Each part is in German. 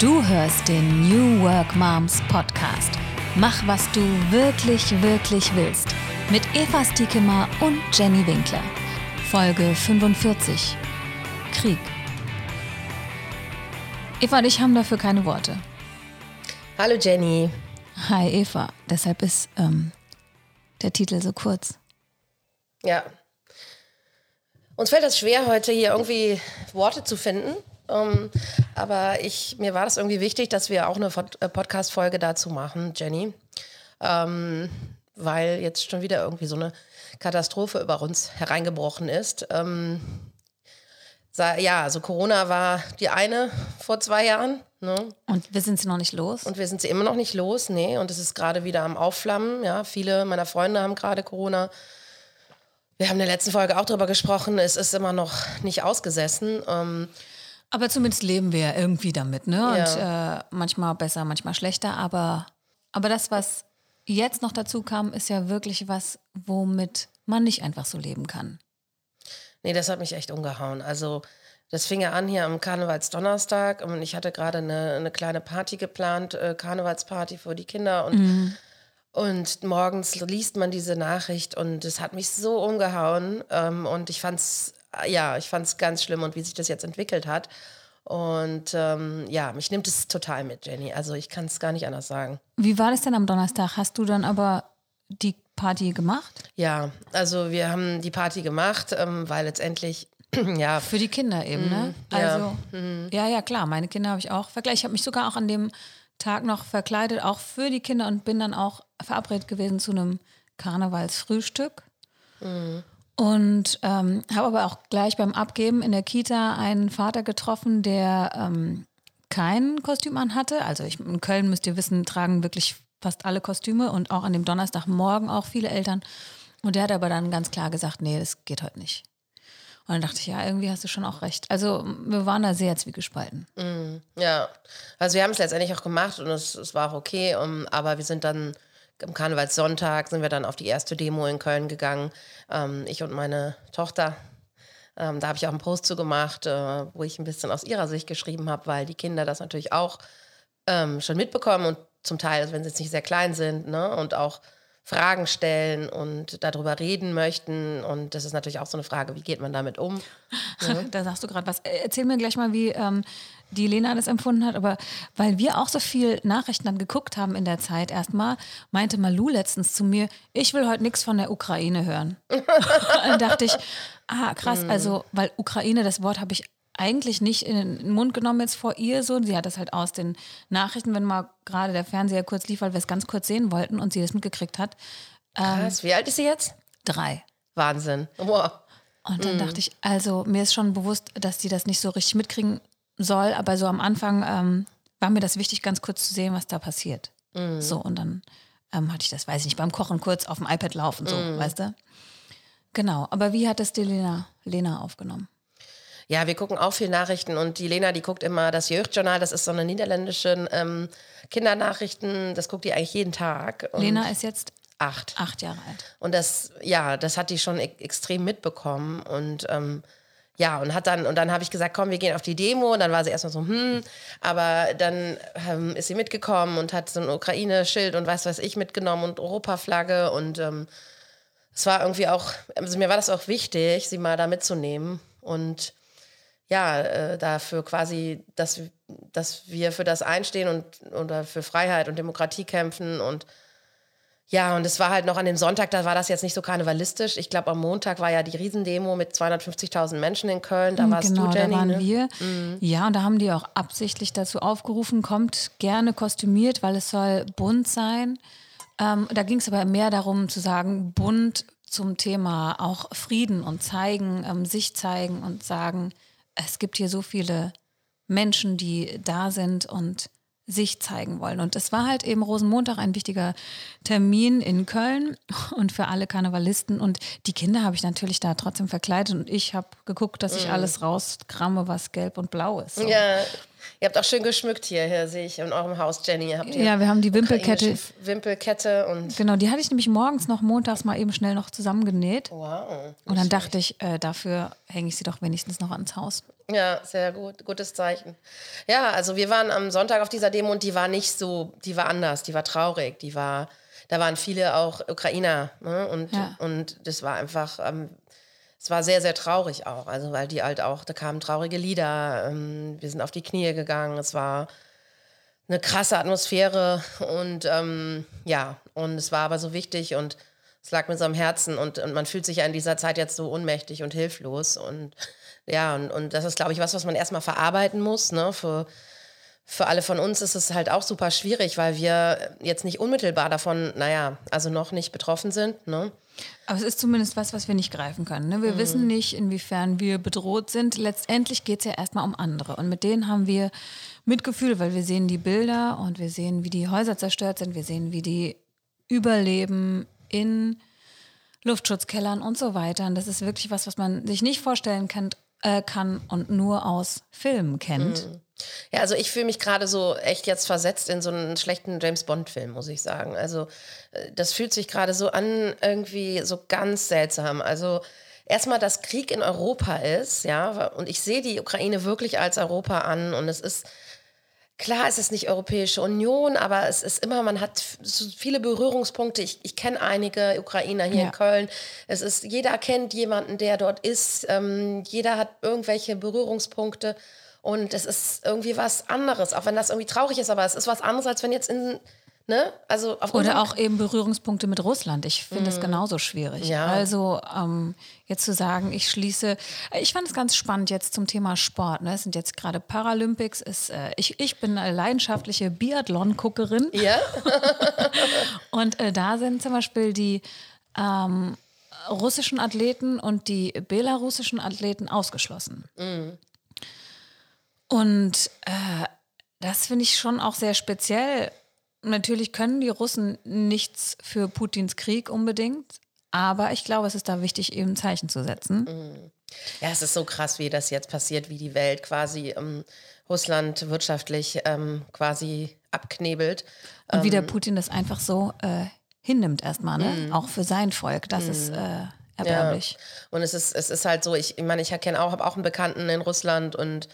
Du hörst den New Work Moms Podcast. Mach, was du wirklich, wirklich willst. Mit Eva Stiekemar und Jenny Winkler. Folge 45. Krieg. Eva und ich haben dafür keine Worte. Hallo Jenny. Hi Eva. Deshalb ist ähm, der Titel so kurz. Ja. Uns fällt das schwer, heute hier irgendwie Worte zu finden. Um, aber ich, mir war das irgendwie wichtig, dass wir auch eine äh, Podcast-Folge dazu machen, Jenny. Ähm, weil jetzt schon wieder irgendwie so eine Katastrophe über uns hereingebrochen ist. Ähm, ja, also Corona war die eine vor zwei Jahren. Ne? Und wir sind sie noch nicht los? Und wir sind sie immer noch nicht los, nee. Und es ist gerade wieder am Aufflammen. Ja, viele meiner Freunde haben gerade Corona. Wir haben in der letzten Folge auch darüber gesprochen. Es ist immer noch nicht ausgesessen. Ähm, aber zumindest leben wir irgendwie damit, ne? Ja. Und äh, manchmal besser, manchmal schlechter. Aber, aber das, was jetzt noch dazu kam, ist ja wirklich was, womit man nicht einfach so leben kann. Nee, das hat mich echt umgehauen. Also, das fing ja an hier am Karnevalsdonnerstag und ich hatte gerade eine, eine kleine Party geplant, äh, Karnevalsparty für die Kinder und mhm. Und morgens liest man diese Nachricht und es hat mich so umgehauen. Ähm, und ich fand's ja, ich fand es ganz schlimm und wie sich das jetzt entwickelt hat. Und ähm, ja, mich nimmt es total mit, Jenny. Also ich kann es gar nicht anders sagen. Wie war das denn am Donnerstag? Hast du dann aber die Party gemacht? Ja, also wir haben die Party gemacht, ähm, weil letztendlich ja. Für die Kinder eben, ne? Mhm, ja. Also, mhm. ja, ja, klar. Meine Kinder habe ich auch vergleicht. Ich habe mich sogar auch an dem Tag noch verkleidet, auch für die Kinder und bin dann auch verabredet gewesen zu einem Karnevalsfrühstück. Mhm. Und ähm, habe aber auch gleich beim Abgeben in der Kita einen Vater getroffen, der ähm, kein Kostüm anhatte. Also ich, in Köln müsst ihr wissen, tragen wirklich fast alle Kostüme und auch an dem Donnerstagmorgen auch viele Eltern. Und der hat aber dann ganz klar gesagt, nee, das geht heute nicht. Und dann dachte ich, ja, irgendwie hast du schon auch recht. Also wir waren da sehr zwiegespalten. Mm, ja, also wir haben es letztendlich auch gemacht und es, es war auch okay, um, aber wir sind dann am Karnevalssonntag sind wir dann auf die erste Demo in Köln gegangen. Ähm, ich und meine Tochter. Ähm, da habe ich auch einen Post zu gemacht, äh, wo ich ein bisschen aus ihrer Sicht geschrieben habe, weil die Kinder das natürlich auch ähm, schon mitbekommen und zum Teil, also wenn sie jetzt nicht sehr klein sind, ne, und auch Fragen stellen und darüber reden möchten. Und das ist natürlich auch so eine Frage, wie geht man damit um? Ja. da sagst du gerade was. Erzähl mir gleich mal, wie ähm, die Lena das empfunden hat. Aber weil wir auch so viel Nachrichten dann geguckt haben in der Zeit erstmal, meinte Malu letztens zu mir, ich will heute nichts von der Ukraine hören. dann dachte ich, ah, krass, mhm. also, weil Ukraine, das Wort habe ich eigentlich nicht in den Mund genommen jetzt vor ihr so. Sie hat das halt aus den Nachrichten, wenn mal gerade der Fernseher kurz lief, weil wir es ganz kurz sehen wollten und sie das mitgekriegt hat. Ähm, Krass, wie alt ist sie jetzt? Drei. Wahnsinn. Wow. Und dann mhm. dachte ich, also mir ist schon bewusst, dass sie das nicht so richtig mitkriegen soll, aber so am Anfang ähm, war mir das wichtig, ganz kurz zu sehen, was da passiert. Mhm. So, und dann ähm, hatte ich das, weiß ich nicht, beim Kochen kurz auf dem iPad laufen, so, mhm. weißt du? Genau. Aber wie hat das die Lena, Lena aufgenommen? Ja, wir gucken auch viel Nachrichten und die Lena, die guckt immer das Jeugdjournal, das ist so eine niederländische ähm, Kindernachrichten, das guckt die eigentlich jeden Tag. Und Lena ist jetzt acht. Acht Jahre alt. Und das, ja, das hat die schon e extrem mitbekommen und ähm, ja, und hat dann, und dann habe ich gesagt, komm, wir gehen auf die Demo. Und dann war sie erstmal so, hm, aber dann ähm, ist sie mitgekommen und hat so ein Ukraine-Schild und weiß was ich mitgenommen und Europaflagge. Und ähm, es war irgendwie auch, also mir war das auch wichtig, sie mal da mitzunehmen. Und ja, äh, dafür quasi, dass, dass wir für das einstehen und oder für Freiheit und Demokratie kämpfen und ja, und es war halt noch an dem Sonntag, da war das jetzt nicht so karnevalistisch. Ich glaube, am Montag war ja die Riesendemo mit 250.000 Menschen in Köln. Da warst genau, du, Jenny. da waren ne? wir. Mhm. Ja, und da haben die auch absichtlich dazu aufgerufen, kommt gerne kostümiert, weil es soll bunt sein. Ähm, da ging es aber mehr darum zu sagen, bunt zum Thema auch Frieden und zeigen, ähm, sich zeigen und sagen, es gibt hier so viele Menschen, die da sind und sich zeigen wollen. Und es war halt eben Rosenmontag ein wichtiger Termin in Köln und für alle Karnevalisten. Und die Kinder habe ich natürlich da trotzdem verkleidet und ich habe geguckt, dass ich mhm. alles rauskramme, was gelb und blau ist. So. Ja. Ihr habt auch schön geschmückt hier, hier sehe ich in eurem Haus, Jenny. Habt ihr Ja, wir haben die Wimpelkette. Wimpelkette und Genau, die hatte ich nämlich morgens noch montags mal eben schnell noch zusammengenäht. wow. Und dann dachte ich, äh, dafür hänge ich sie doch wenigstens noch ans Haus. Ja, sehr gut, gutes Zeichen. Ja, also wir waren am Sonntag auf dieser Demo und die war nicht so, die war anders, die war traurig, die war, da waren viele auch Ukrainer ne? und, Ja. und das war einfach, ähm, es war sehr, sehr traurig auch, also weil die halt auch, da kamen traurige Lieder, ähm, wir sind auf die Knie gegangen, es war eine krasse Atmosphäre und ähm, ja, und es war aber so wichtig und es lag mir so am Herzen und, und man fühlt sich ja in dieser Zeit jetzt so ohnmächtig und hilflos und ja, und, und das ist, glaube ich, was, was man erstmal verarbeiten muss. Ne? Für, für alle von uns ist es halt auch super schwierig, weil wir jetzt nicht unmittelbar davon, naja, also noch nicht betroffen sind. Ne? Aber es ist zumindest was, was wir nicht greifen können. Ne? Wir wissen nicht, inwiefern wir bedroht sind. Letztendlich geht es ja erstmal um andere. Und mit denen haben wir Mitgefühl, weil wir sehen die Bilder und wir sehen, wie die Häuser zerstört sind. Wir sehen, wie die überleben in Luftschutzkellern und so weiter. Und das ist wirklich was, was man sich nicht vorstellen kann, äh, kann und nur aus Filmen kennt. Ja, also ich fühle mich gerade so echt jetzt versetzt in so einen schlechten James Bond-Film, muss ich sagen. Also äh, das fühlt sich gerade so an, irgendwie so ganz seltsam. Also erstmal, dass Krieg in Europa ist, ja, und ich sehe die Ukraine wirklich als Europa an und es ist Klar, es ist nicht Europäische Union, aber es ist immer, man hat so viele Berührungspunkte. Ich, ich kenne einige Ukrainer hier Ja. in Köln. Es ist, jeder kennt jemanden, der dort ist. Ähm, jeder hat irgendwelche Berührungspunkte. Und es ist irgendwie was anderes, auch wenn das irgendwie traurig ist, aber es ist was anderes, als wenn jetzt in, ne, also Oder auch eben Berührungspunkte mit Russland. Ich finde es genauso schwierig. Ja. Also ähm, jetzt zu sagen, ich schließe, ich fand es ganz spannend jetzt zum Thema Sport. Ne? Es sind jetzt gerade Paralympics. Ist, äh, ich, ich bin eine leidenschaftliche Biathlon-Guckerin Ja, und äh, da sind zum Beispiel die ähm, russischen Athleten und die belarussischen Athleten ausgeschlossen. Und äh, das finde ich schon auch sehr speziell. Natürlich können die Russen nichts für Putins Krieg unbedingt, aber ich glaube, es ist da wichtig, eben ein Zeichen zu setzen. ja, es ist so krass, wie das jetzt passiert, wie die Welt quasi ähm, Russland wirtschaftlich ähm, quasi abknebelt. Und Ähm. wie der Putin das einfach so äh, hinnimmt erstmal, ne? Mhm. Auch für sein Volk. Das ist äh, erbärmlich. Und es ist, es ist halt so, ich, ich meine, ich kenne auch, habe auch einen Bekannten in Russland und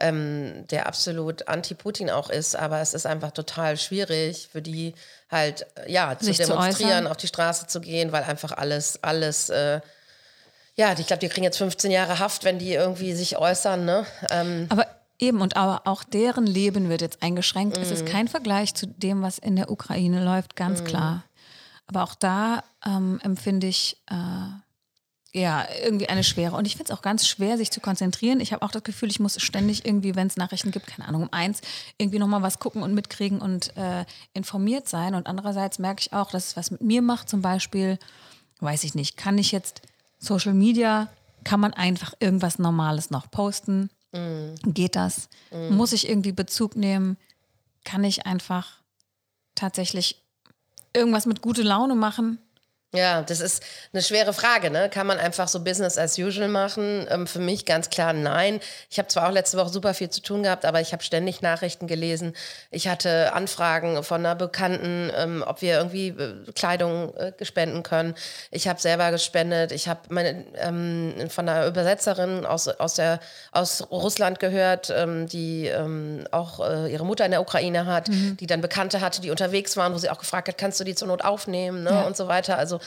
ähm, der absolut anti-Putin auch ist, aber es ist einfach total schwierig für die halt, äh, ja, zu Sich zu demonstrieren, äußern. auf die Straße zu gehen, weil einfach alles, alles, äh, ja, ich glaube, die kriegen jetzt 15 Jahre Haft, wenn die irgendwie sich äußern, ne? Ähm, Aber eben, und aber auch deren Leben wird jetzt eingeschränkt. Es Mhm. ist kein Vergleich zu dem, was in der Ukraine läuft, ganz klar. Aber auch da ähm, empfinde ich äh, ja irgendwie eine Schwere. Und ich finde es auch ganz schwer, sich zu konzentrieren. Ich habe auch das Gefühl, ich muss ständig irgendwie, wenn es Nachrichten gibt, keine Ahnung, um eins, irgendwie nochmal was gucken und mitkriegen und äh, informiert sein. Und andererseits merke ich auch, dass es was mit mir macht. Zum Beispiel, weiß ich nicht, kann ich jetzt Social Media, kann man einfach irgendwas Normales noch posten? Geht das? Muss ich irgendwie Bezug nehmen? Kann ich einfach tatsächlich irgendwas mit gute Laune machen? Ja, das ist eine schwere Frage. Ne? Kann man einfach so Business as usual machen? Ähm, für mich ganz klar nein. Ich habe zwar auch letzte Woche super viel zu tun gehabt, aber ich habe ständig Nachrichten gelesen. Ich hatte Anfragen von einer Bekannten, ähm, ob wir irgendwie äh, Kleidung äh, spenden können. Ich habe selber gespendet. Ich habe meine ähm, von einer Übersetzerin aus, aus, der, aus Russland gehört, ähm, die ähm, auch äh, ihre Mutter in der Ukraine hat, die dann Bekannte hatte, die unterwegs waren, wo sie auch gefragt hat, kannst du die zur Not aufnehmen ne? Ja. und so weiter. Also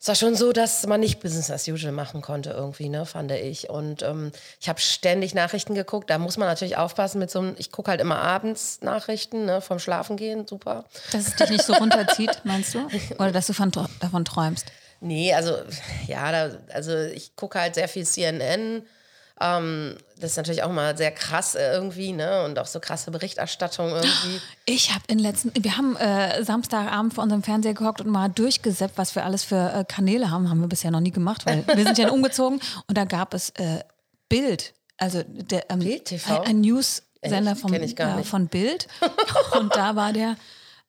es war schon so, dass man nicht Business as usual machen konnte irgendwie, ne, fand ich. Und ähm, ich habe ständig Nachrichten geguckt. Da muss man natürlich aufpassen mit so einem, ich gucke halt immer abends Nachrichten, ne, vom Schlafengehen, super. Dass es dich nicht so runterzieht, meinst du? Oder dass du von, davon träumst? Nee, also ja, da, also ich gucke halt sehr viel CNN. Ähm, das ist natürlich auch mal sehr krass äh, irgendwie, ne? Und auch so krasse Berichterstattung irgendwie. Ich habe in letzten, wir haben äh, Samstagabend vor unserem Fernseher gehockt und mal durchgesäppt, was wir alles für äh, Kanäle haben. Haben wir bisher noch nie gemacht, weil wir sind ja umgezogen und da gab es äh, Bild, also der, ähm, Bild TV? ein, ein News-Sender vom, Kenn ich gar nicht. von Bild und da war der,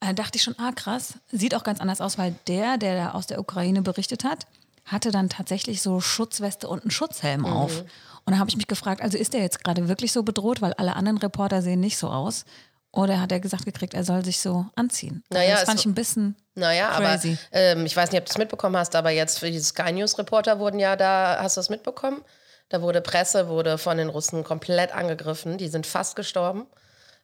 äh, dachte ich schon, ah krass, sieht auch ganz anders aus, weil der, der da aus der Ukraine berichtet hat, hatte dann tatsächlich so Schutzweste und einen Schutzhelm auf. Und da habe ich mich gefragt, also ist er jetzt gerade wirklich so bedroht, weil alle anderen Reporter sehen nicht so aus? Oder hat er gesagt gekriegt, er soll sich so anziehen? Also Naja, das es- fand ich ein bisschen Naja, crazy. aber ähm, ich weiß nicht, ob du es mitbekommen hast, aber jetzt für die Sky News Reporter wurden ja da, hast du das mitbekommen? Da wurde Presse, wurde von den Russen komplett angegriffen. Die sind fast gestorben.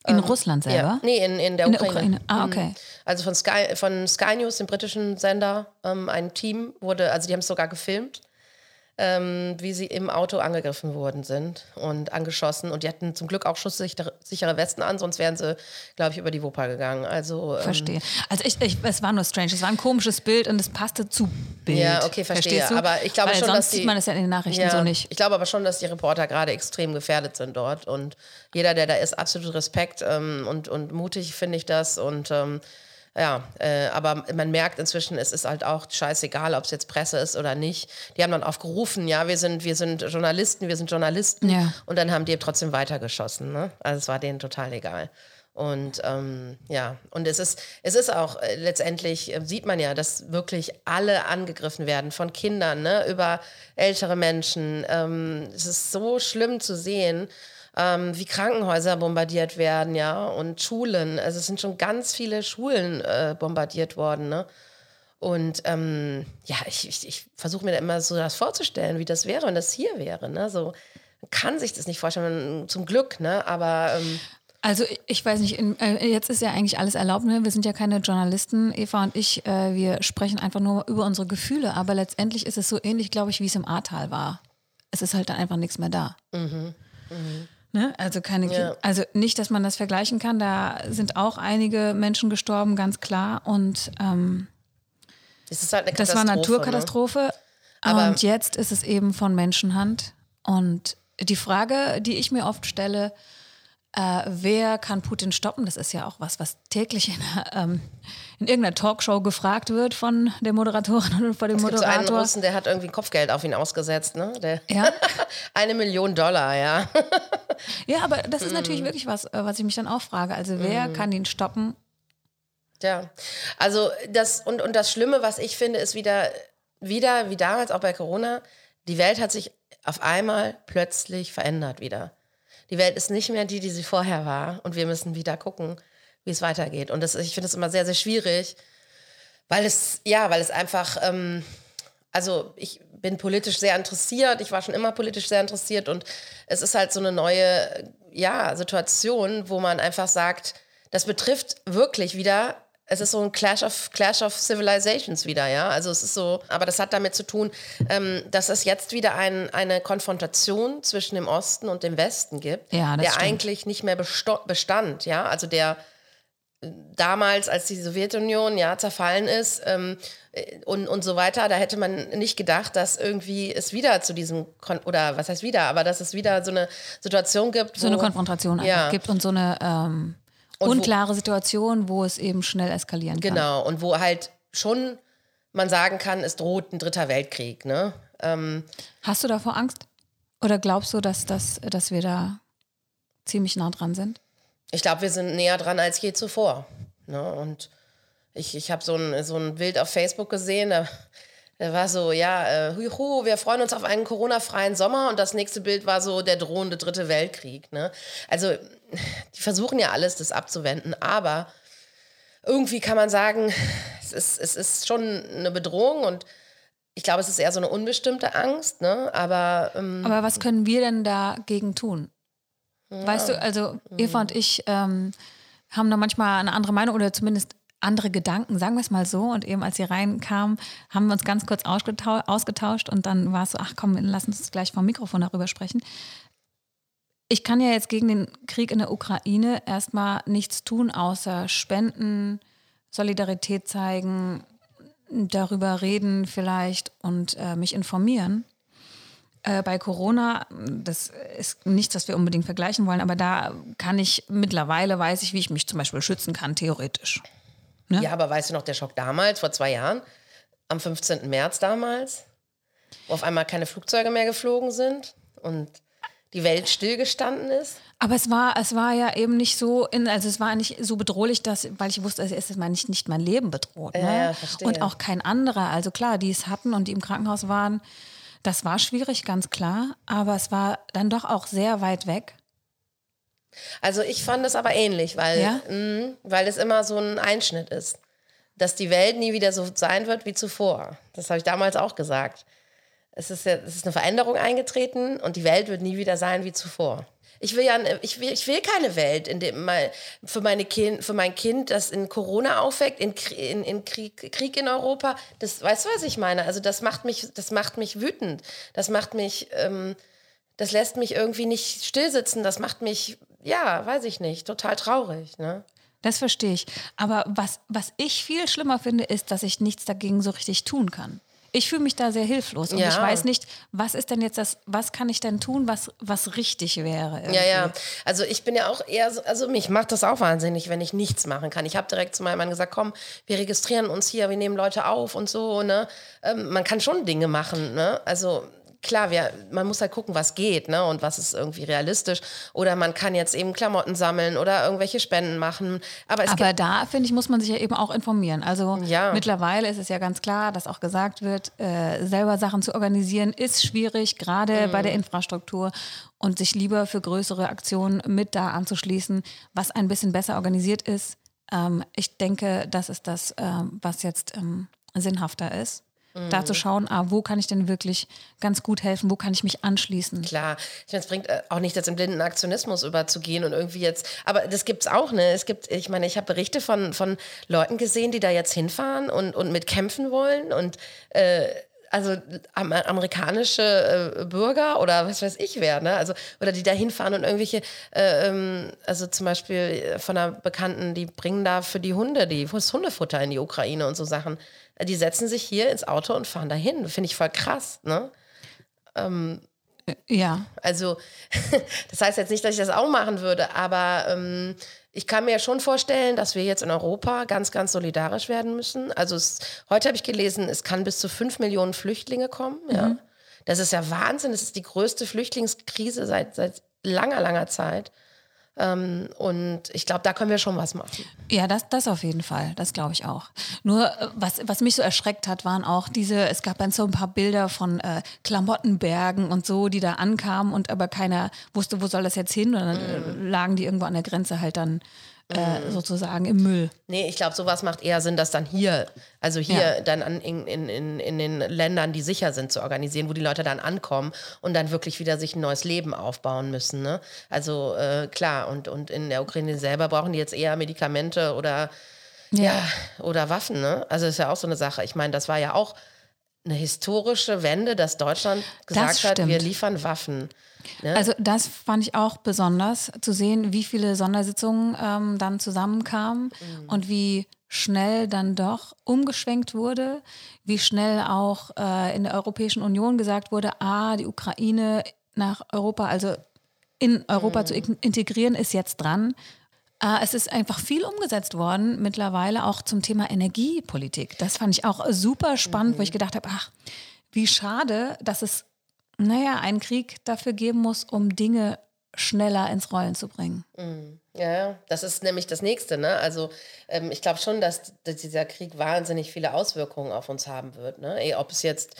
In Russland selber. Ja, nee, in, in der In Ukraine. Ukraine. Ah, Mhm. okay. Also von Sky, von Sky News, dem britischen Sender, ähm, ein Team wurde, also die haben es sogar gefilmt, ähm, wie sie im Auto angegriffen worden sind und angeschossen. Und die hatten zum Glück auch schusssichere sichere Westen an, sonst wären sie, glaube ich, über die Wupper gegangen. Also ähm, Verstehe. Also ich, ich, es war nur strange. Es war ein komisches Bild und es passte zu Bild. Ja, okay, verstehe. Aber ich glaube Weil schon, sonst dass die- sieht man das ja in den Nachrichten Ja, so nicht. Ich glaube aber schon, dass die Reporter gerade extrem gefährdet sind dort. Und jeder, der da ist, absolut Respekt ähm, und, und mutig finde ich das. Und ähm, ja, äh, aber man merkt inzwischen, es ist halt auch scheißegal, ob es jetzt Presse ist oder nicht. Die haben dann aufgerufen, ja, wir sind, wir sind Journalisten, wir sind Journalisten. Ja. Und dann haben die trotzdem weitergeschossen. Ne? Also es war denen total egal. Und ähm, ja, und es ist, es ist auch äh, letztendlich, äh, sieht man ja, dass wirklich alle angegriffen werden, von Kindern ne, über ältere Menschen. Ähm, es ist so schlimm zu sehen, ähm, wie Krankenhäuser bombardiert werden, ja, und Schulen. Also es sind schon ganz viele Schulen äh, bombardiert worden, ne? Und ähm, ja, ich, ich, ich versuche mir da immer so das vorzustellen, wie das wäre, wenn das hier wäre. Ne? So, man kann sich das nicht vorstellen, zum Glück, ne? aber ähm, Also ich- weiß nicht, in, äh, jetzt ist ja eigentlich alles erlaubt. Ne? Wir sind ja keine Journalisten, Eva und ich. Äh, wir sprechen einfach nur über unsere Gefühle. Aber letztendlich ist es so ähnlich, glaube ich, wie es im Ahrtal war. Es ist halt dann einfach nichts mehr da. Ne? Also keine, Ja. also nicht, dass man das vergleichen kann. Da sind auch einige Menschen gestorben, ganz klar. Und ähm, ist halt eine das war Naturkatastrophe. Aber- und jetzt ist es eben von Menschenhand. Und die Frage, die ich mir oft stelle, äh, wer kann Putin stoppen? Das ist ja auch was, was täglich in, ähm, in irgendeiner Talkshow gefragt wird von der Moderatorin und von dem? Es gibt so einen Moderator. Russen, der hat irgendwie Kopfgeld auf ihn ausgesetzt. Ne? Der, Ja? eine Million Dollar, ja. ja, aber das ist Mhm. natürlich wirklich was, äh, was ich mich dann auch frage. Also wer kann ihn stoppen? Ja, also das und, und das Schlimme, was ich finde, ist wieder, wieder, wie damals auch bei Corona, die Welt hat sich auf einmal plötzlich verändert wieder. Die Welt ist nicht mehr die, die sie vorher war und wir müssen wieder gucken, wie es weitergeht. Und das, ich finde es immer sehr, sehr schwierig, weil es, ja, weil es einfach, ähm, also ich bin politisch sehr interessiert, ich war schon immer politisch sehr interessiert und es ist halt so eine neue, ja, Situation, wo man einfach sagt, das betrifft wirklich wieder, es ist so ein Clash of, Clash of Civilizations wieder, ja, also es ist so, aber das hat damit zu tun, ähm, dass es jetzt wieder ein, eine Konfrontation zwischen dem Osten und dem Westen gibt, Ja, der stimmt. eigentlich nicht mehr bestand, ja, also der damals, als die Sowjetunion ja zerfallen ist ähm, äh, und, und so weiter, da hätte man nicht gedacht, dass irgendwie es wieder zu diesem, Kon oder was heißt wieder, aber dass es wieder so eine Situation gibt, So eine wo- Konfrontation einfach Ja. gibt und so eine ähm, Und wo- unklare Situation, wo es eben schnell eskalieren kann. Genau, und wo halt schon man sagen kann, es droht ein dritter Weltkrieg, ne? Ähm, Hast du davor Angst? Oder glaubst du, dass, das, dass wir da ziemlich nah dran sind? Ich glaube, wir sind näher dran als je zuvor. Ne? Und ich, ich habe so ein, so ein Bild auf Facebook gesehen, da, da war so, ja, äh, juhu, wir freuen uns auf einen Corona-freien Sommer und das nächste Bild war so der drohende dritte Weltkrieg. Ne? Also die versuchen ja alles, das abzuwenden, aber irgendwie kann man sagen, es ist, es ist schon eine Bedrohung und ich glaube, es ist eher so eine unbestimmte Angst, ne? aber ähm, Aber was können wir denn dagegen tun? Weißt du, also Eva und ich ähm, haben da manchmal eine andere Meinung oder zumindest andere Gedanken, sagen wir es mal so. Und eben als sie reinkamen, haben wir uns ganz kurz ausgetau ausgetauscht und dann war es so, ach komm, lass uns gleich vom Mikrofon darüber sprechen. Ich kann ja jetzt gegen den Krieg in der Ukraine erstmal nichts tun, außer spenden, Solidarität zeigen, darüber reden vielleicht und äh, mich informieren. Äh, bei Corona, das ist nichts, was wir unbedingt vergleichen wollen, aber da kann ich mittlerweile, weiß ich, wie ich mich zum Beispiel schützen kann, theoretisch. Ne? Ja, aber weißt du noch, der Schock damals, vor zwei Jahren, am 15. März damals, wo auf einmal keine Flugzeuge mehr geflogen sind und die Welt stillgestanden ist. Aber es war, es war ja eben nicht so, in, also es war nicht so bedrohlich, dass, weil ich wusste, es ist mein, nicht, nicht mein Leben bedroht. Ne? Ja, ja, und auch kein anderer. Also klar, die es hatten und die im Krankenhaus waren, das war schwierig, ganz klar. Aber es war dann doch auch sehr weit weg. Also ich fand es aber ähnlich, weil, Ja? mh, weil es immer so ein Einschnitt ist. Dass die Welt nie wieder so sein wird wie zuvor. Das habe ich damals auch gesagt. Es ist, ja, es ist eine Veränderung eingetreten und die Welt wird nie wieder sein wie zuvor. Ich will ja, ich will, ich will keine Welt, in dem mal für meine Kind, für mein Kind, das in Corona aufweckt, in, in, in Krieg, Krieg in Europa. Das, weißt du, was ich meine? Also das macht mich, das macht mich wütend. Das macht mich, ähm, das lässt mich irgendwie nicht stillsitzen. Das macht mich, ja, weiß ich nicht, total traurig. Ne? Das verstehe ich. Aber was, was ich viel schlimmer finde, ist, dass ich nichts dagegen so richtig tun kann. Ich fühle mich da sehr hilflos und Ja. ich weiß nicht, was ist denn jetzt das, was kann ich denn tun, was, was richtig wäre. Ja, ja. irgendwie. Also ich bin ja auch eher so, also mich macht das auch wahnsinnig, wenn ich nichts machen kann. Ich habe direkt zu meinem Mann gesagt, komm, wir registrieren uns hier, wir nehmen Leute auf und so, ne? Ähm, man kann schon Dinge machen, ne? Also klar, wir, man muss halt gucken, was geht, ne? Und was ist irgendwie realistisch. Oder man kann jetzt eben Klamotten sammeln oder irgendwelche Spenden machen. Aber es Aber da, finde ich, muss man sich ja eben auch informieren. Also Ja. mittlerweile ist es ja ganz klar, dass auch gesagt wird, äh, selber Sachen zu organisieren ist schwierig, gerade bei der Mhm. Infrastruktur. Und sich lieber für größere Aktionen mit da anzuschließen, was ein bisschen besser organisiert ist. Ähm, ich denke, das ist das, ähm, was jetzt ähm, sinnhafter ist. Da Mhm. zu schauen, ah, wo kann ich denn wirklich ganz gut helfen, wo kann ich mich anschließen. Klar, ich meine, es bringt äh, auch nicht jetzt im blinden Aktionismus überzugehen und irgendwie jetzt, aber das gibt's auch, ne? Es gibt, ich meine, ich habe Berichte von, von Leuten gesehen, die da jetzt hinfahren und, und mitkämpfen wollen und äh, also am, amerikanische äh, Bürger oder was weiß ich wer, ne? Also, oder die da hinfahren und irgendwelche, äh, ähm, also zum Beispiel von einer Bekannten, die bringen da für die Hunde, die das Hundefutter in die Ukraine und so Sachen. Die setzen sich hier ins Auto und fahren dahin. Finde ich voll krass, ne? Ja, Also, das heißt jetzt nicht, dass ich das auch machen würde, aber ähm, ich kann mir ja schon vorstellen, dass wir jetzt in Europa ganz, ganz solidarisch werden müssen. Also, es, heute habe ich gelesen, es kann bis zu fünf Millionen Flüchtlinge kommen. Ja. Das ist ja Wahnsinn. Das ist die größte Flüchtlingskrise seit, seit langer, langer Zeit. Ähm, und ich glaube, da können wir schon was machen. Ja, das, das auf jeden Fall. Das glaube ich auch. Nur, äh, was, was mich so erschreckt hat, waren auch diese, es gab dann so ein paar Bilder von äh, Klamottenbergen und so, die da ankamen und aber keiner wusste, wo soll das jetzt hin. Und dann äh, lagen die irgendwo an der Grenze halt dann äh, sozusagen im Müll. Nee, ich glaube, sowas macht eher Sinn, das dann hier, also hier Ja. dann an, in, in, in, in den Ländern, die sicher sind, zu organisieren, wo die Leute dann ankommen und dann wirklich wieder sich ein neues Leben aufbauen müssen. Ne? Also äh, klar, und, und in der Ukraine selber brauchen die jetzt eher Medikamente oder, ja. oder Waffen. Ne? Also ist ja auch so eine Sache. Ich meine, das war ja auch eine historische Wende, dass Deutschland gesagt hat, stimmt. wir liefern Waffen. Ne? Also das fand ich auch besonders, zu sehen, wie viele Sondersitzungen ähm, dann zusammenkamen und wie schnell dann doch umgeschwenkt wurde, wie schnell auch äh, in der Europäischen Union gesagt wurde, ah, die Ukraine nach Europa, also in Europa zu in- integrieren, ist jetzt dran. Äh, es ist einfach viel umgesetzt worden mittlerweile auch zum Thema Energiepolitik. Das fand ich auch super spannend, wo ich gedacht habe, ach, wie schade, dass es, naja, einen Krieg dafür geben muss, um Dinge schneller ins Rollen zu bringen. Ja, ja, das ist nämlich das Nächste. Ne? Also ähm, ich glaube schon, dass, dass dieser Krieg wahnsinnig viele Auswirkungen auf uns haben wird. Ne? Eh, Ob es jetzt,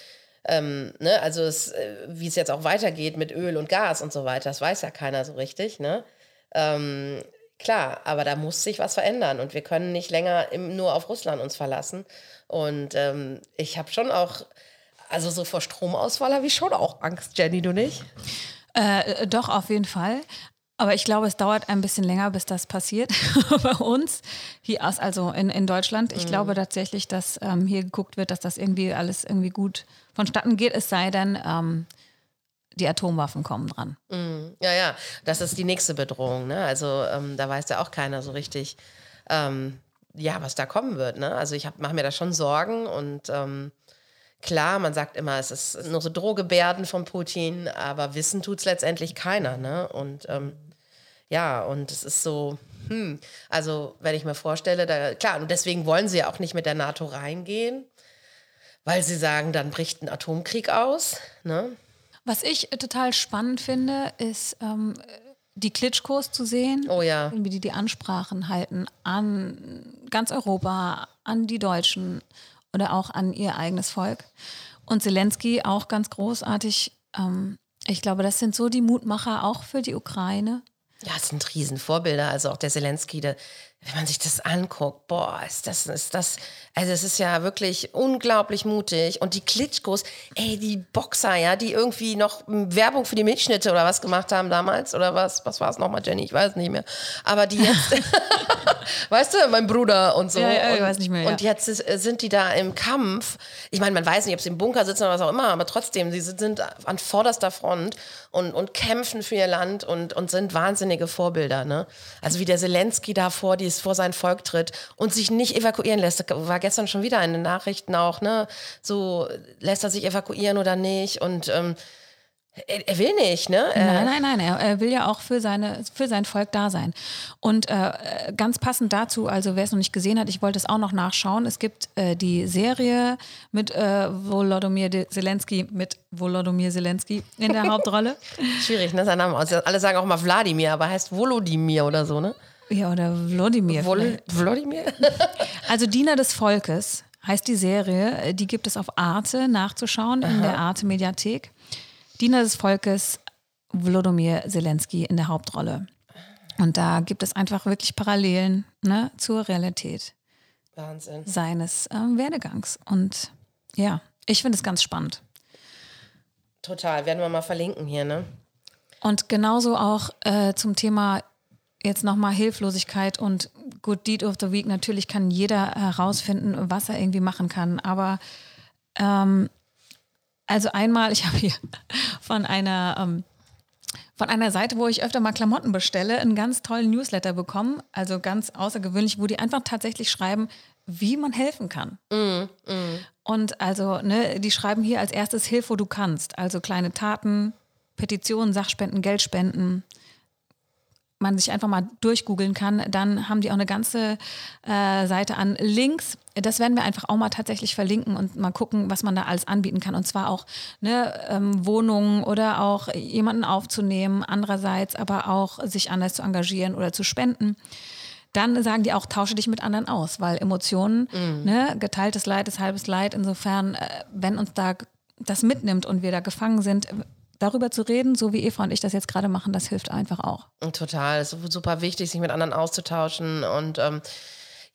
ähm, ne, also es, äh, wie es jetzt auch weitergeht mit Öl und Gas und so weiter, das weiß ja keiner so richtig. Ne? Ähm, klar, aber da muss sich was verändern und wir können nicht länger im, nur auf Russland uns verlassen. Und ähm, ich habe schon auch, also so vor Stromausfall habe ich schon auch Angst, Jenny, du nicht? Äh, doch, auf jeden Fall. Aber ich glaube, es dauert ein bisschen länger, bis das passiert bei uns hier aus, also in, in Deutschland. Ich glaube tatsächlich, dass ähm, hier geguckt wird, dass das irgendwie alles irgendwie gut vonstatten geht, es sei denn, ähm, die Atomwaffen kommen dran. Ja, ja, das ist die nächste Bedrohung. Ne? Also ähm, da weiß ja auch keiner so richtig, ähm, ja, was da kommen wird. Ne? Also ich mache mir da schon Sorgen und ähm, klar, man sagt immer, es ist nur so Drohgebärden von Putin, aber wissen tut es letztendlich keiner. Ne? Und ähm, ja, und es ist so, hm, also wenn ich mir vorstelle, da, klar, und deswegen wollen sie ja auch nicht mit der NATO reingehen, weil sie sagen, dann bricht ein Atomkrieg aus. Ne? Was ich total spannend finde, ist ähm, die Klitschkos zu sehen. Oh ja. Wie die die Ansprachen halten an ganz Europa, an die Deutschen oder auch an ihr eigenes Volk. Und Zelensky auch ganz großartig. Ähm, ich glaube, das sind so die Mutmacher auch für die Ukraine. Ja, es sind Riesenvorbilder. Also auch der Zelensky, der, wenn man sich das anguckt, boah, ist das, ist das, also es ist ja wirklich unglaublich mutig. Und die Klitschkos, ey, die Boxer, ja, die irgendwie noch Werbung für die Milchschnitte oder was gemacht haben damals, oder was, was war es nochmal, Jenny? Ich weiß nicht mehr. Aber die jetzt, weißt du, mein Bruder und so. Ja, ja, ich und, weiß nicht mehr, ja. Und jetzt ist, sind die da im Kampf. Ich meine, man weiß nicht, ob sie im Bunker sitzen oder was auch immer, aber trotzdem, sie sind an vorderster Front und, und kämpfen für ihr Land und, und sind wahnsinnige Vorbilder. Ne? Also wie der Zelensky da vor die vor sein Volk tritt und sich nicht evakuieren lässt. Da war gestern schon wieder in den Nachrichten auch, ne? So, lässt er sich evakuieren oder nicht? Und ähm, er, will nicht, ne? Nein, nein, nein. Er, er, will ja auch für, seine, für sein Volk da sein. Und äh, ganz passend dazu, also wer es noch nicht gesehen hat, ich wollte es auch noch nachschauen. Es gibt äh, die Serie mit äh, Volodymyr Zelensky, mit Volodymyr Zelensky in der Hauptrolle. Schwierig, ne? Sein Name. Also alle sagen auch mal Wladimir, aber heißt Volodymyr oder so, ne? Ja, oder Wladimir. Vol Wladimir? also Diener des Volkes heißt die Serie. Die gibt es auf Arte nachzuschauen, Aha. in der Arte-Mediathek. Diener des Volkes, Wladimir Zelensky in der Hauptrolle. Und da gibt es einfach wirklich Parallelen ne, zur Realität. Wahnsinn. Seines ähm, Werdegangs. Und ja, ich finde es ganz spannend. Total, werden wir mal verlinken hier, ne? Und genauso auch äh, zum Thema jetzt nochmal Hilflosigkeit und Good Deed of the Week. Natürlich kann jeder herausfinden, was er irgendwie machen kann. Aber ähm, also einmal, ich habe hier von einer ähm, von einer Seite, wo ich öfter mal Klamotten bestelle, einen ganz tollen Newsletter bekommen. Also ganz außergewöhnlich, wo die einfach tatsächlich schreiben, wie man helfen kann. Mm, mm. Und also, ne, die schreiben hier als erstes Hilf, wo du kannst. Also kleine Taten, Petitionen, Sachspenden, Geldspenden, man sich einfach mal durchgoogeln kann, dann haben die auch eine ganze äh, Seite an Links. Das werden wir einfach auch mal tatsächlich verlinken und mal gucken, was man da alles anbieten kann. Und zwar auch ne, ähm, Wohnungen oder auch jemanden aufzunehmen, andererseits aber auch sich anders zu engagieren oder zu spenden. Dann sagen die auch, tausche dich mit anderen aus, weil Emotionen, mhm. ne, geteiltes Leid ist halbes Leid. Insofern, äh, wenn uns da das mitnimmt und wir da gefangen sind, darüber zu reden, so wie Eva und ich das jetzt gerade machen, das hilft einfach auch. Total, es ist super wichtig, sich mit anderen auszutauschen und ähm,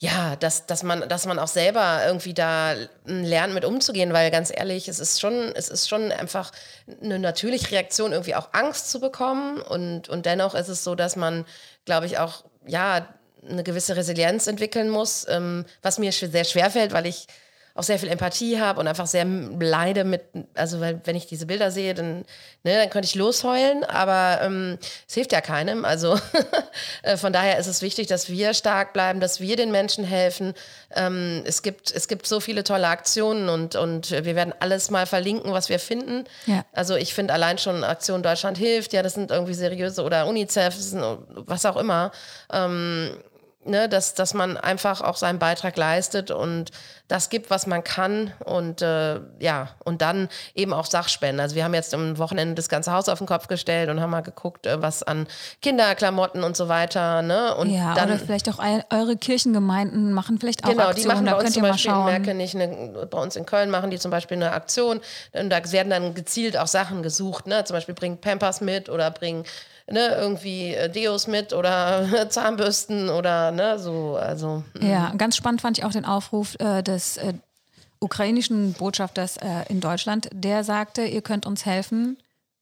ja, dass, dass, man, dass man auch selber irgendwie da lernt, mit umzugehen, weil ganz ehrlich, es ist schon, es ist schon einfach eine natürliche Reaktion, irgendwie auch Angst zu bekommen. Und, und dennoch ist es so, dass man, glaube ich, auch ja, eine gewisse Resilienz entwickeln muss, ähm, was mir sehr schwer fällt, weil ich auch sehr viel Empathie habe und einfach sehr leide mit, also weil, wenn ich diese Bilder sehe, dann, ne, dann könnte ich losheulen, aber ähm, es hilft ja keinem. Also äh, von daher ist es wichtig, dass wir stark bleiben, dass wir den Menschen helfen. Ähm, es, gibt, es gibt so viele tolle Aktionen und, und wir werden alles mal verlinken, was wir finden. Ja. Also ich finde allein schon Aktion Deutschland hilft, ja, das sind irgendwie seriöse oder UNICEF, was auch immer. Ähm, ne, dass, dass man einfach auch seinen Beitrag leistet und das gibt, was man kann und äh, ja, und dann eben auch Sachspenden. Also wir haben jetzt am Wochenende das ganze Haus auf den Kopf gestellt und haben mal geguckt, äh, was an Kinderklamotten und so weiter. Ne? Und ja, dann, oder vielleicht auch eure Kirchengemeinden machen vielleicht auch genau, Aktionen. die machen da bei uns könnt zum ihr Beispiel mal schauen. in Merkenich, eine, bei uns in Köln machen die zum Beispiel eine Aktion und da werden dann gezielt auch Sachen gesucht. Ne? Zum Beispiel bringen Pampers mit oder bringen ne, irgendwie äh, Deos mit oder Zahnbürsten oder ne, so. Also, mh. ja, ganz spannend fand ich auch den Aufruf äh, des äh, ukrainischen Botschafters äh, in Deutschland. Der sagte, ihr könnt uns helfen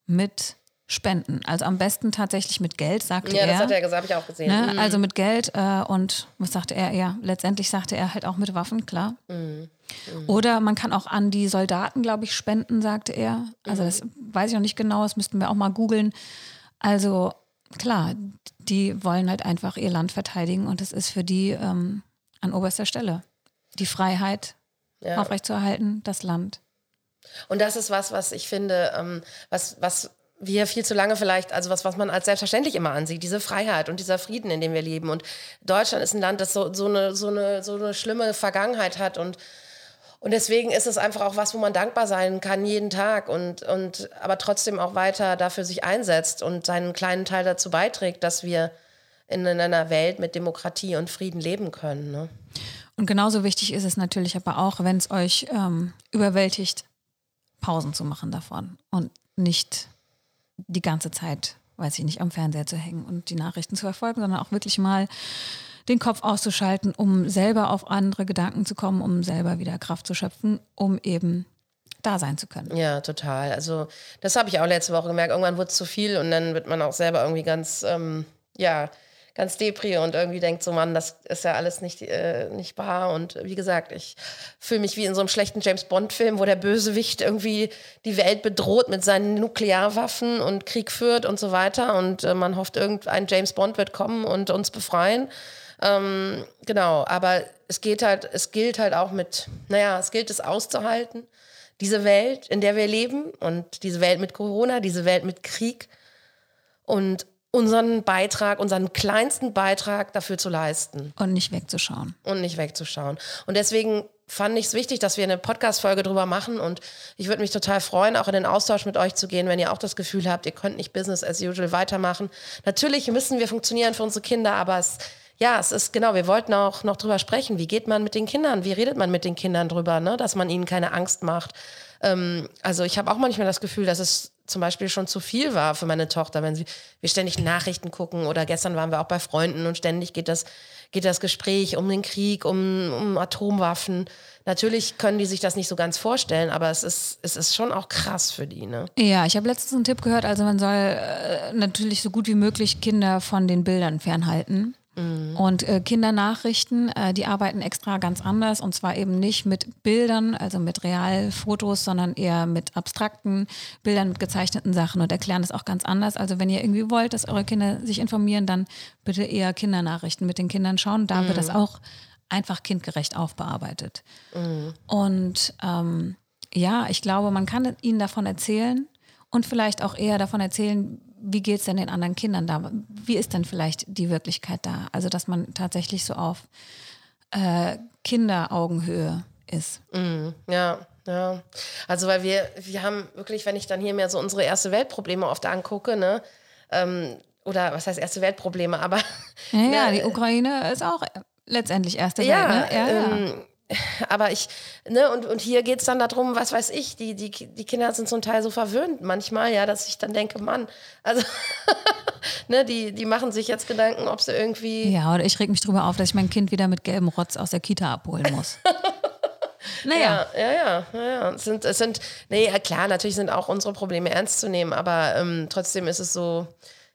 mit Spenden. Also am besten tatsächlich mit Geld, sagte ja, er. Ja, das hat er gesagt, habe ich auch gesehen. Ne? Mhm. Also mit Geld äh, und was sagte er? Ja, letztendlich sagte er halt auch mit Waffen, klar. Mhm. Mhm. Oder man kann auch an die Soldaten, glaube ich, spenden, sagte er. Also das weiß ich noch nicht genau, das müssten wir auch mal googeln. Also klar, die wollen halt einfach ihr Land verteidigen und es ist für die ähm, an oberster Stelle. Die Freiheit ja. aufrechtzuerhalten, das Land. Und das ist was, was ich finde, ähm, was, was wir viel zu lange vielleicht, also was, was man als selbstverständlich immer ansieht, diese Freiheit und dieser Frieden, in dem wir leben. Und Deutschland ist ein Land, das so, so, eine, so, eine, so eine schlimme Vergangenheit hat und Und deswegen ist es einfach auch was, wo man dankbar sein kann jeden Tag und, und aber trotzdem auch weiter dafür sich einsetzt und seinen kleinen Teil dazu beiträgt, dass wir in einer Welt mit Demokratie und Frieden leben können. Ne? Und genauso wichtig ist es natürlich aber auch, wenn es euch ähm, überwältigt, Pausen zu machen davon und nicht die ganze Zeit, weiß ich nicht, am Fernseher zu hängen und die Nachrichten zu verfolgen, sondern auch wirklich mal den Kopf auszuschalten, um selber auf andere Gedanken zu kommen, um selber wieder Kraft zu schöpfen, um eben da sein zu können. Ja, total. Also das habe ich auch letzte Woche gemerkt. Irgendwann wird es zu viel und dann wird man auch selber irgendwie ganz, ähm, ja, ganz depri und irgendwie denkt so, Mann, das ist ja alles nicht, äh, nicht wahr. Und wie gesagt, ich fühle mich wie in so einem schlechten James-Bond-Film, wo der Bösewicht irgendwie die Welt bedroht mit seinen Nuklearwaffen und Krieg führt und so weiter. Und äh, man hofft, irgendein James Bond wird kommen und uns befreien. Ähm, genau, aber es geht halt, es gilt halt auch mit, naja, es gilt es auszuhalten. Diese Welt, in der wir leben und diese Welt mit Corona, diese Welt mit Krieg und unseren Beitrag, unseren kleinsten Beitrag dafür zu leisten. Und nicht wegzuschauen. Und nicht wegzuschauen. Und deswegen fand ich es wichtig, dass wir eine Podcast-Folge drüber machen. Und ich würde mich total freuen, auch in den Austausch mit euch zu gehen, wenn ihr auch das Gefühl habt, ihr könnt nicht Business as usual weitermachen. Natürlich müssen wir funktionieren für unsere Kinder, aber es ja, es ist genau, wir wollten auch noch drüber sprechen. Wie geht man mit den Kindern? Wie redet man mit den Kindern drüber, ne? dass man ihnen keine Angst macht? Ähm, also ich habe auch manchmal das Gefühl, dass es zum Beispiel schon zu viel war für meine Tochter, wenn sie, wir ständig Nachrichten gucken oder gestern waren wir auch bei Freunden und ständig geht das, geht das Gespräch um den Krieg, um, um Atomwaffen. Natürlich können die sich das nicht so ganz vorstellen, aber es ist, es ist schon auch krass für die. Ne? Ja, ich habe letztens einen Tipp gehört, also man soll äh, natürlich so gut wie möglich Kinder von den Bildern fernhalten. Mhm. Und äh, Kindernachrichten, äh, die arbeiten extra ganz anders und zwar eben nicht mit Bildern, also mit Realfotos, sondern eher mit abstrakten Bildern, mit gezeichneten Sachen und erklären das auch ganz anders. Also wenn ihr irgendwie wollt, dass eure Kinder sich informieren, dann bitte eher Kindernachrichten mit den Kindern schauen. Da mhm. wird das mhm. auch einfach kindgerecht aufbearbeitet. Mhm. Und ähm, ja, ich glaube, man kann ihnen davon erzählen und vielleicht auch eher davon erzählen, wie geht es denn den anderen Kindern da? Wie ist denn vielleicht die Wirklichkeit da? Also, dass man tatsächlich so auf äh, Kinderaugenhöhe ist. Mm, ja, ja. Also, weil wir, wir haben wirklich, wenn ich dann hier mehr so unsere erste Weltprobleme oft angucke, ne, ähm, oder was heißt erste Weltprobleme, aber. Ja, ja, ne, die Ukraine ist auch letztendlich erste ja, Welt. Ne? Ja, ähm, ja aber ich, ne, und, und hier geht es dann darum, was weiß ich, die, die, die Kinder sind zum Teil so verwöhnt manchmal, ja, dass ich dann denke, Mann, also, ne, die, die machen sich jetzt Gedanken, ob sie irgendwie. Ja, oder ich reg mich drüber auf, dass ich mein Kind wieder mit gelbem Rotz aus der Kita abholen muss. Naja. Ja, ja, ja, ja. Es sind, es sind, nee, klar, natürlich sind auch unsere Probleme ernst zu nehmen, aber ähm, trotzdem ist es so,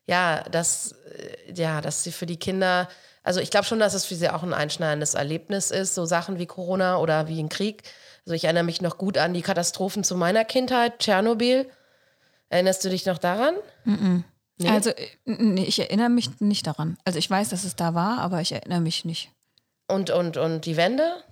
ja, dass, äh, ja, dass sie für die Kinder also ich glaube schon, dass es für sie auch ein einschneidendes Erlebnis ist, so Sachen wie Corona oder wie ein Krieg. Also ich erinnere mich noch gut an die Katastrophen zu meiner Kindheit, Tschernobyl. Erinnerst du dich noch daran? Mm -mm. Nee? Also nee, ich erinnere mich nicht daran. Also ich weiß, dass es da war, aber ich erinnere mich nicht. Und, und, und die Wende?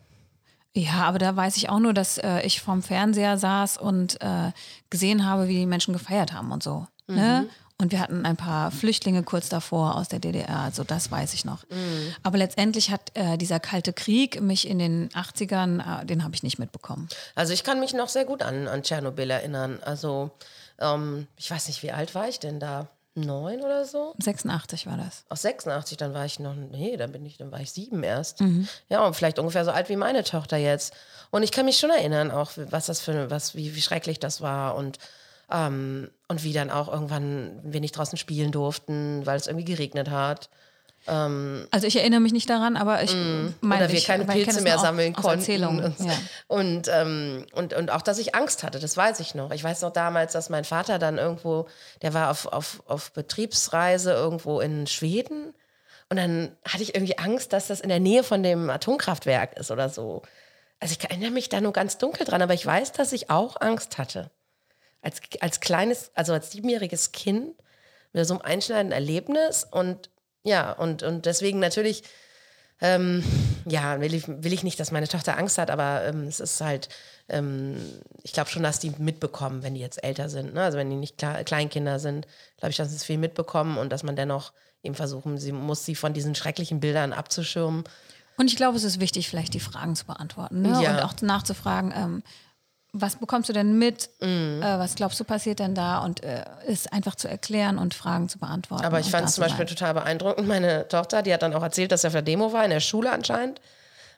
Ja, aber da weiß ich auch nur, dass äh, ich vorm Fernseher saß und äh, gesehen habe, wie die Menschen gefeiert haben und so. Ne? Mhm. Ne? Und wir hatten ein paar Flüchtlinge kurz davor aus der DDR, also das weiß ich noch. Mhm. Aber letztendlich hat äh, dieser kalte Krieg mich in den 80ern, äh, den habe ich nicht mitbekommen. Also ich kann mich noch sehr gut an, an Tschernobyl erinnern. Also ähm, ich weiß nicht, wie alt war ich denn da? Neun oder so? 86 war das. Aus 86, dann war ich noch, nee, dann bin ich, dann war ich sieben erst. Mhm. Ja, und vielleicht ungefähr so alt wie meine Tochter jetzt. Und ich kann mich schon erinnern, auch was das für, was, wie, wie schrecklich das war und ähm, und wie dann auch irgendwann wir nicht draußen spielen durften, weil es irgendwie geregnet hat. Ähm, also ich erinnere mich nicht daran, aber ich mm, meine, oder wir ich, keine Pilze mehr sammeln konnten. Und, ja. und, ähm, und, und auch, dass ich Angst hatte, das weiß ich noch. Ich weiß noch damals, dass mein Vater dann irgendwo, der war auf, auf, auf Betriebsreise irgendwo in Schweden und dann hatte ich irgendwie Angst, dass das in der Nähe von dem Atomkraftwerk ist oder so. Also ich erinnere mich da nur ganz dunkel dran, aber ich weiß, dass ich auch Angst hatte als, als kleines, also als siebenjähriges Kind mit so einem einschneidenden Erlebnis und ja, und, und deswegen natürlich, ähm, ja, will ich, will ich nicht, dass meine Tochter Angst hat, aber ähm, es ist halt, ähm, ich glaube schon, dass die mitbekommen, wenn die jetzt älter sind. Ne? Also wenn die nicht Kleinkinder sind, glaube ich, dass sie viel mitbekommen und dass man dennoch eben versuchen, sie muss sie von diesen schrecklichen Bildern abzuschirmen Und ich glaube, es ist wichtig, vielleicht die Fragen zu beantworten ne? Ja. und auch nachzufragen, ähm, was bekommst du denn mit? Mhm. Äh, was glaubst du passiert denn da? Und äh, es einfach zu erklären und Fragen zu beantworten. Aber ich fand es zu zum Beispiel sein. total beeindruckend. Meine Tochter, die hat dann auch erzählt, dass er auf der Demo war, in der Schule anscheinend.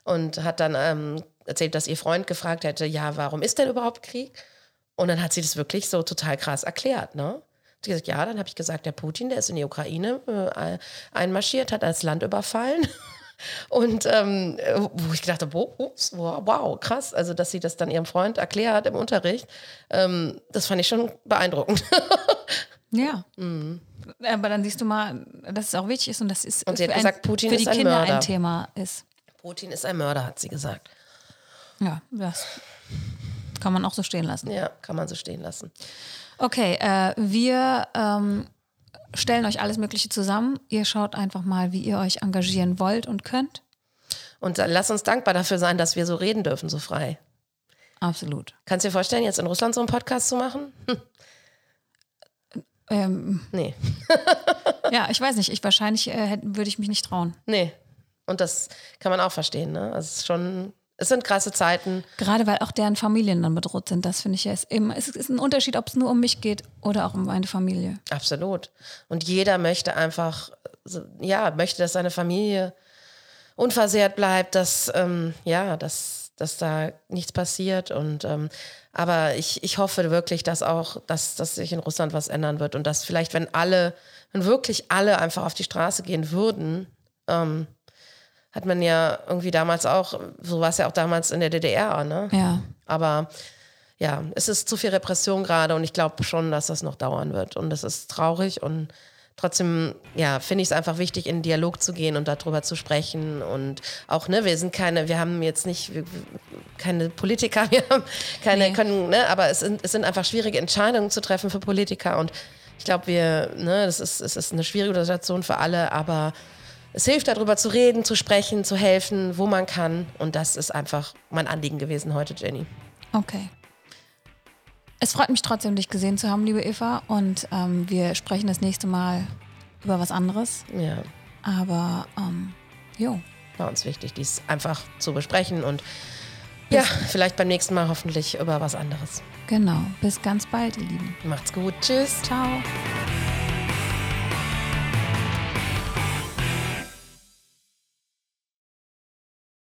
Und hat dann ähm, erzählt, dass ihr Freund gefragt hätte, ja, warum ist denn überhaupt Krieg? Und dann hat sie das wirklich so total krass erklärt, ne? Sie hat gesagt, ja, dann habe ich gesagt, der Putin, der ist in die Ukraine äh, einmarschiert, hat das Land überfallen. Und ähm, wo ich gedacht habe, wow, ups, wow, krass, also dass sie das dann ihrem Freund erklärt im Unterricht, ähm, das fand ich schon beeindruckend. Ja. Aber dann siehst du mal, dass es auch wichtig ist und das ist Mhm. Und sie hat für, gesagt, Putin für ist die ein Kinder Mörder. ein Thema ist. Putin ist ein Mörder, hat sie gesagt. Ja, das kann man auch so stehen lassen. Ja, kann man so stehen lassen. Okay, äh, wir ähm, stellen euch alles Mögliche zusammen. Ihr schaut einfach mal, wie ihr euch engagieren wollt und könnt. Und äh, lass uns dankbar dafür sein, dass wir so reden dürfen, so frei. Absolut. Kannst du dir vorstellen, jetzt in Russland so einen Podcast zu machen? Hm, Ähm, nee, ja, ich weiß nicht. Ich wahrscheinlich äh, würde ich mich nicht trauen. nee. Und das kann man auch verstehen, ne? Also es ist schon, es sind krasse Zeiten. Gerade weil auch deren Familien dann bedroht sind. Das finde ich ja ist immer. Es ist ein Unterschied, ob es nur um mich geht oder auch um meine Familie. Absolut. Und jeder möchte einfach, ja, möchte, dass seine Familie unversehrt bleibt, dass, ähm, ja, dass, dass da nichts passiert. Und ähm, aber ich, ich hoffe wirklich, dass auch, dass, dass sich in Russland was ändern wird und dass vielleicht, wenn alle, wenn wirklich alle einfach auf die Straße gehen würden, ähm, hat man ja irgendwie damals auch, so war es ja auch damals in der DDR, ne? Ja. Aber ja, es ist zu viel Repression gerade und ich glaube schon, dass das noch dauern wird. Und das ist traurig und trotzdem, ja, finde ich es einfach wichtig, in den Dialog zu gehen und darüber zu sprechen. Und auch, ne, wir sind keine, wir haben jetzt nicht wir, keine Politiker, wir haben keine, Nee. können, ne, aber es sind, es sind einfach schwierige Entscheidungen zu treffen für Politiker. Und ich glaube, wir, ne, das ist, es ist eine schwierige Situation für alle, aber es hilft darüber zu reden, zu sprechen, zu helfen, wo man kann. Und das ist einfach mein Anliegen gewesen heute, Jenny. Okay. Es freut mich trotzdem, dich gesehen zu haben, liebe Eva. Und ähm, wir sprechen das nächste Mal über was anderes. Ja. Aber, ähm, jo. war uns wichtig, dies einfach zu besprechen und ja, vielleicht beim nächsten Mal hoffentlich über was anderes. Genau. Bis ganz bald, ihr Lieben. Macht's gut. Tschüss. Ciao.